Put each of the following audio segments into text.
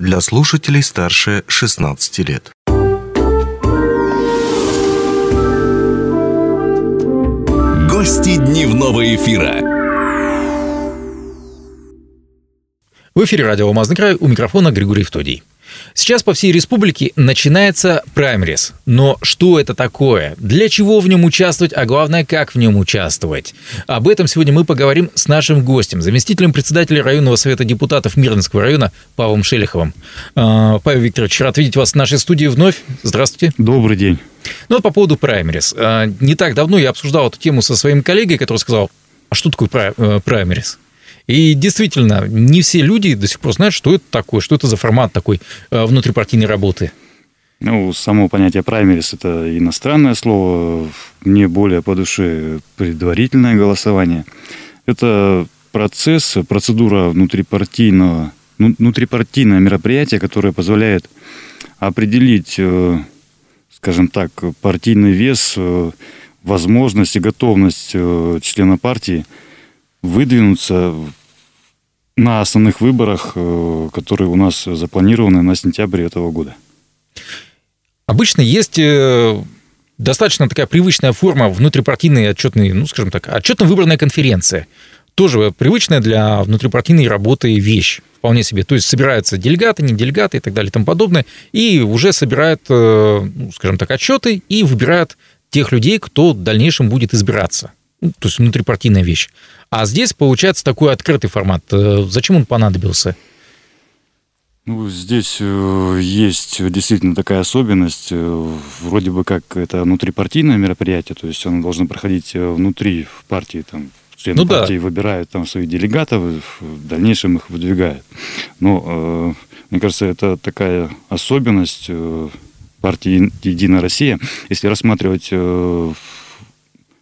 для слушателей старше 16 лет. Гости дневного эфира. В эфире радио «Алмазный край» у микрофона Григорий Втодий. Сейчас по всей республике начинается праймерис. Но что это такое? Для чего в нем участвовать, а главное, как в нем участвовать? Об этом сегодня мы поговорим с нашим гостем, заместителем председателя районного совета депутатов Мирнинского района Павлом Шелиховым. А, Павел Викторович, рад видеть вас в нашей студии вновь. Здравствуйте. Добрый день. Ну вот по поводу праймерис. А, не так давно я обсуждал эту тему со своим коллегой, который сказал, а что такое э, праймерис? И действительно, не все люди до сих пор знают, что это такое, что это за формат такой э, внутрипартийной работы. Ну, само понятие праймерис – это иностранное слово. Мне более по душе предварительное голосование. Это процесс, процедура внутрипартийного, ну, внутрипартийное мероприятие, которое позволяет определить, э, скажем так, партийный вес, э, возможность и готовность члена партии выдвинуться на основных выборах, э, которые у нас запланированы на сентябрь этого года. Обычно есть э, достаточно такая привычная форма внутрипартийной отчетной, ну, скажем так, отчетно-выборная конференция. Тоже привычная для внутрипартийной работы вещь вполне себе. То есть собираются делегаты, не делегаты и так далее и тому подобное, и уже собирают, э, ну, скажем так, отчеты и выбирают тех людей, кто в дальнейшем будет избираться. Ну, то есть внутрипартийная вещь. А здесь получается такой открытый формат. Э, зачем он понадобился? Ну, здесь э, есть действительно такая особенность. Э, вроде бы как это внутрипартийное мероприятие, то есть оно должно проходить внутри в партии, там, члены ну, партии да. выбирают там своих делегатов, в дальнейшем их выдвигают. Но, мне кажется, это такая особенность партии «Единая Россия». Если рассматривать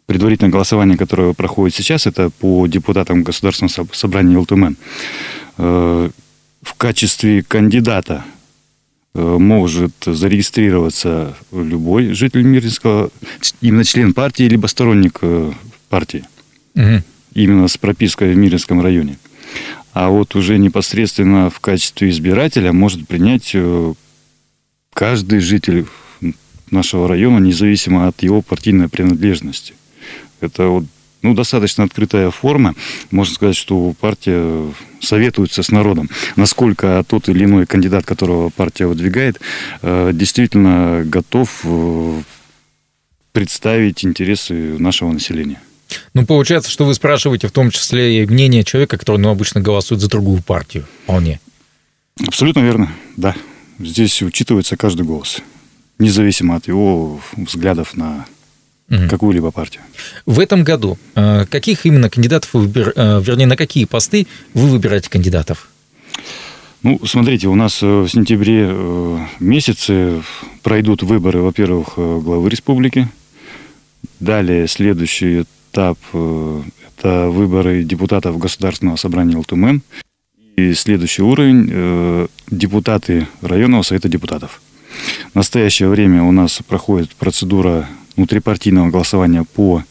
предварительное голосование, которое проходит сейчас, это по депутатам Государственного собрания ЛТМН. Э, в качестве кандидата э, может зарегистрироваться любой житель Мирнинского, именно член партии, либо сторонник э, партии. Угу. Именно с пропиской в Мирнинском районе. А вот уже непосредственно в качестве избирателя может принять каждый житель нашего района, независимо от его партийной принадлежности. Это вот, ну, достаточно открытая форма. Можно сказать, что партия советуется с народом. Насколько тот или иной кандидат, которого партия выдвигает, э, действительно готов э, представить интересы нашего населения. Ну, получается, что вы спрашиваете в том числе и мнение человека, который ну, обычно голосует за другую партию. Вполне. Абсолютно верно, да. Здесь учитывается каждый голос, независимо от его взглядов на угу. какую-либо партию. В этом году э, каких именно кандидатов, вы выбир... Э, вернее, на какие посты вы выбираете кандидатов? Ну, смотрите, у нас э, в сентябре месяце пройдут выборы, во-первых, главы республики. Далее следующий этап – это выборы депутатов Государственного собрания ЛТМН. И следующий уровень – депутаты районного совета депутатов. В настоящее время у нас проходит процедура внутрипартийного голосования по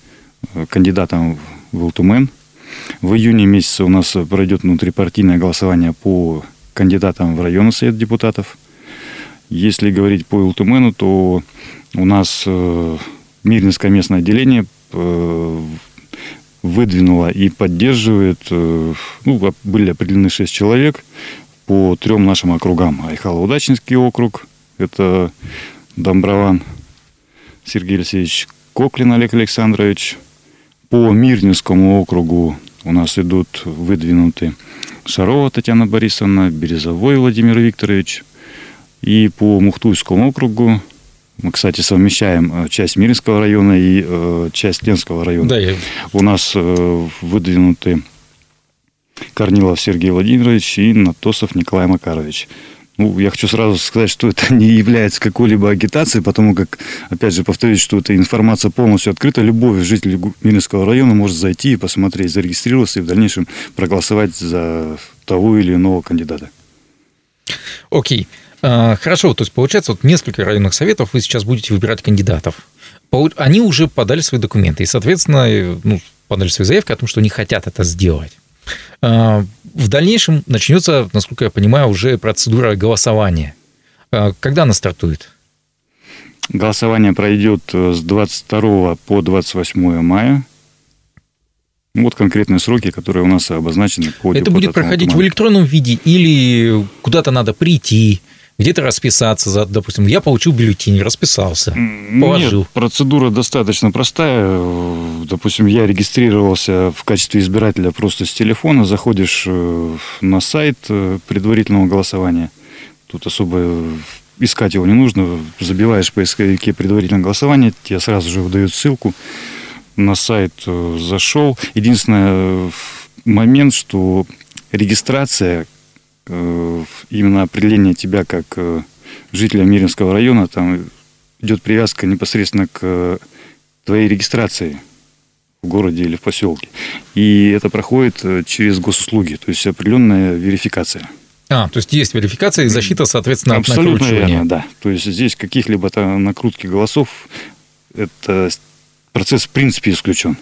э, кандидатам в ЛТУМН. В июне месяце у нас пройдет внутрипартийное голосование по кандидатам в районный совет депутатов. Если говорить по ЛТУМНу, то у нас э, Мирнинское местное отделение э, выдвинуло и поддерживает, ну, были определены шесть человек по трем нашим округам. Айхало-Удачинский округ, это Домброван, Сергей Алексеевич Коклин Олег Александрович. По Мирнинскому округу у нас идут выдвинуты Шарова Татьяна Борисовна, Березовой Владимир Викторович. И по Мухтуйскому округу мы, кстати, совмещаем э, часть Миринского района и э, часть Ленского района. Да, я... У нас э, выдвинуты Корнилов Сергей Владимирович и Натосов Николай Макарович. Ну, я хочу сразу сказать, что это не является какой-либо агитацией, потому как, опять же, повторюсь, что эта информация полностью открыта. Любой житель Минского района может зайти и посмотреть, зарегистрироваться и в дальнейшем проголосовать за того или иного кандидата. Окей. А, хорошо, то есть получается, вот несколько районных советов вы сейчас будете выбирать кандидатов. Они уже подали свои документы и, соответственно, ну, подали свои заявки о том, что они хотят это сделать. А, в дальнейшем начнется, насколько я понимаю, уже процедура голосования. А, когда она стартует? Голосование пройдет э, с 22 по 28 мая. Вот конкретные сроки, которые у нас обозначены по Это будет проходить в электронном виде или куда-то надо прийти, где-то расписаться, за, допустим, я получил бюллетень, расписался, положил. Нет, процедура достаточно простая. Допустим, я регистрировался в качестве избирателя просто с телефона, заходишь э, на сайт э, предварительного голосования. Тут особо искать его не нужно, забиваешь в поисковике предварительное голосование, тебе сразу же выдают ссылку на сайт, э, зашел. Единственный момент, что регистрация, именно определение тебя как э, жителя Миринского района, там идет привязка непосредственно к твоей регистрации в городе или в поселке. И это проходит через госуслуги, то есть определенная верификация. А, то есть есть верификация и защита, соответственно, Абсолютно от накручивания. верно, да. То есть здесь каких-либо там накрутки голосов, это процесс в принципе исключен.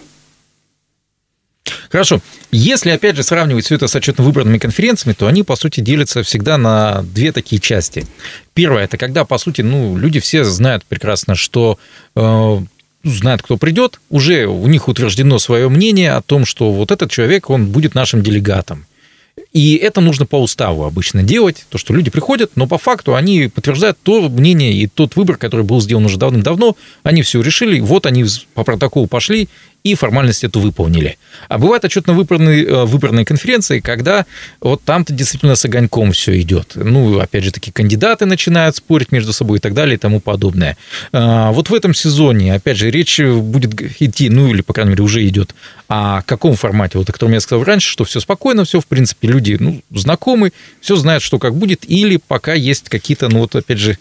Хорошо. Если, опять же, сравнивать все это с отчетно-выбранными конференциями, то они, по сути, делятся всегда на две такие части. Первое – это когда, по сути, ну, люди все знают прекрасно, что э, знают, кто придет, уже у них утверждено свое мнение о том, что вот этот человек, он будет нашим делегатом. И это нужно по уставу обычно делать, то, что люди приходят, но по факту они подтверждают то мнение и тот выбор, который был сделан уже давным-давно, они все решили, вот они по протоколу пошли, и формальность эту выполнили. А бывают отчетно-выборные э, выборные конференции, когда вот там-то действительно с огоньком все идет. Ну, опять же, такие кандидаты начинают спорить между собой и так далее и тому подобное. А, вот в этом сезоне, опять же, речь будет идти, ну, или, по крайней мере, уже идет о каком формате, вот о котором я сказал раньше, что все спокойно, все, в принципе, люди, ну, знакомы, все знают, что как будет, или пока есть какие-то, ну, вот, опять же,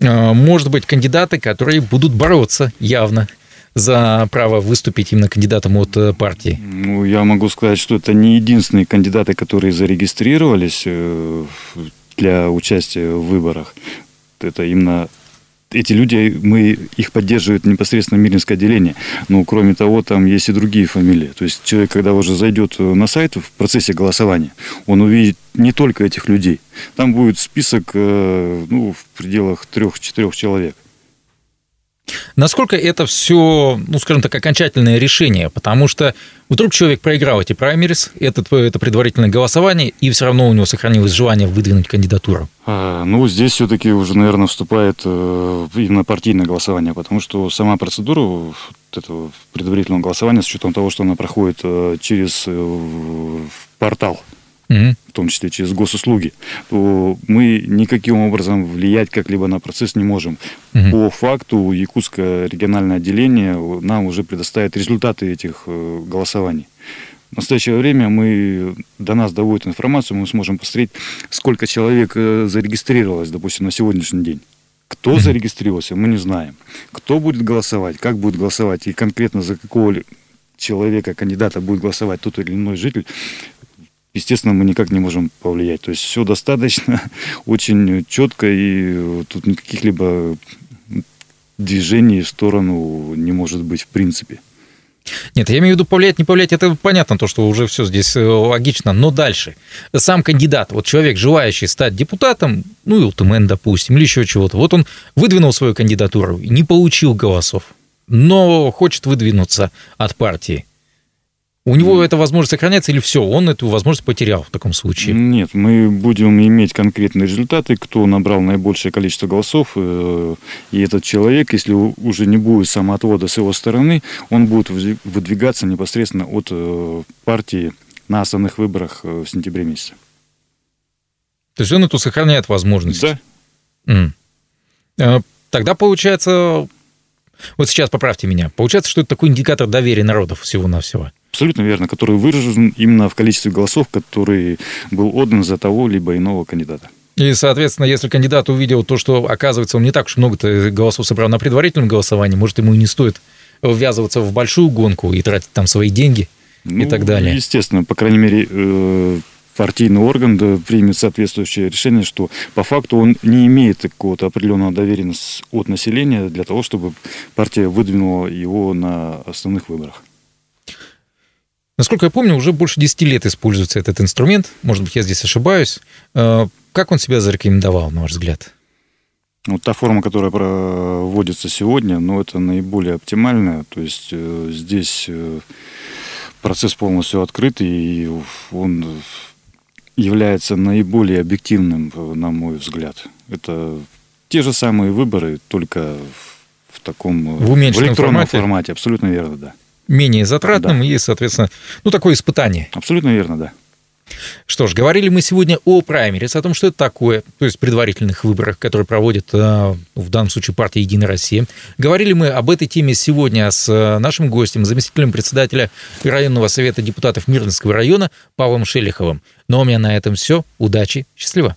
э, может быть, кандидаты, которые будут бороться явно за право выступить именно кандидатом от э, партии? Ну, я могу сказать, что это не единственные кандидаты, которые зарегистрировались э, для участия в выборах. Это именно эти люди, мы их поддерживает непосредственно Миринское отделение. Но, кроме того, там есть и другие фамилии. То есть человек, когда уже зайдет на сайт в процессе голосования, он увидит не только этих людей. Там будет список э, ну, в пределах трех-четырех человек. Насколько это все, ну, скажем так, окончательное решение? Потому что вдруг человек проиграл эти праймерис, это, это предварительное голосование, и все равно у него сохранилось желание выдвинуть кандидатуру. А, ну, здесь все-таки уже, наверное, вступает э, именно партийное голосование, потому что сама процедура этого предварительного голосования, с учетом того, что она проходит э, через э, портал угу. в том числе через госуслуги, то мы никаким образом влиять как-либо на процесс не можем. Угу. По факту Якутское региональное отделение нам уже предоставит результаты этих э, голосований. В настоящее время мы, до нас доводит информацию, мы сможем посмотреть, сколько человек э, зарегистрировалось, допустим, на сегодняшний день. Кто зарегистрировался, мы не знаем. Кто будет голосовать, как будет голосовать и конкретно за какого человека, кандидата будет голосовать тот или иной житель, естественно, мы никак не можем повлиять. То есть все достаточно, очень четко, и тут никаких либо движений в сторону не может быть в принципе. Нет, я имею в виду повлиять, не повлиять, это понятно, то, что уже все здесь э, логично. Но дальше. Сам кандидат, вот человек, желающий стать депутатом, ну, и УТМН, допустим, или еще чего-то, вот он выдвинул свою кандидатуру, не получил голосов, но хочет выдвинуться от партии. У него mm. эта возможность сохраняется или все, он эту возможность потерял в таком случае? Нет, мы будем иметь конкретные результаты, кто набрал наибольшее количество голосов, э, и этот человек, если уже не будет самоотвода с его стороны, он будет выдвигаться непосредственно от э, партии на основных выборах э, в сентябре месяце. То есть он эту сохраняет возможность? Да. Mm. Тогда получается, вот сейчас поправьте меня, получается, что это такой индикатор доверия народов всего-навсего? Абсолютно верно, который выражен именно в количестве голосов, который был отдан за того либо иного кандидата. И, соответственно, если кандидат увидел то, что, оказывается, он не так уж много голосов собрал на предварительном голосовании, может, ему и не стоит ввязываться в большую гонку и тратить там свои деньги ну, и так далее. Естественно, по крайней мере, э, партийный орган да, примет соответствующее решение, что по факту он не имеет какого-то определенного доверия от населения для того, чтобы партия выдвинула его на основных выборах. Насколько я помню, уже больше 10 лет используется этот инструмент. Может быть, я здесь ошибаюсь. Э, как он себя зарекомендовал, на ваш взгляд? Ну, та форма, которая проводится сегодня, ну, это наиболее оптимальная. То есть э, здесь э, процесс полностью открытый, и он является наиболее объективным, на мой взгляд. Это те же самые выборы, только в таком в, в электронном формате? формате. Абсолютно верно, да. Менее затратным да. и, соответственно, ну, такое испытание. Абсолютно верно, да. Что ж, говорили мы сегодня о праймерис, о том, что это такое, то есть предварительных выборах, которые проводит э, в данном случае партия «Единая Россия». Говорили мы об этой теме сегодня с э, нашим гостем, заместителем председателя районного совета депутатов Мирнинского района Павлом Шелиховым. Но у меня на этом все. Удачи, счастливо.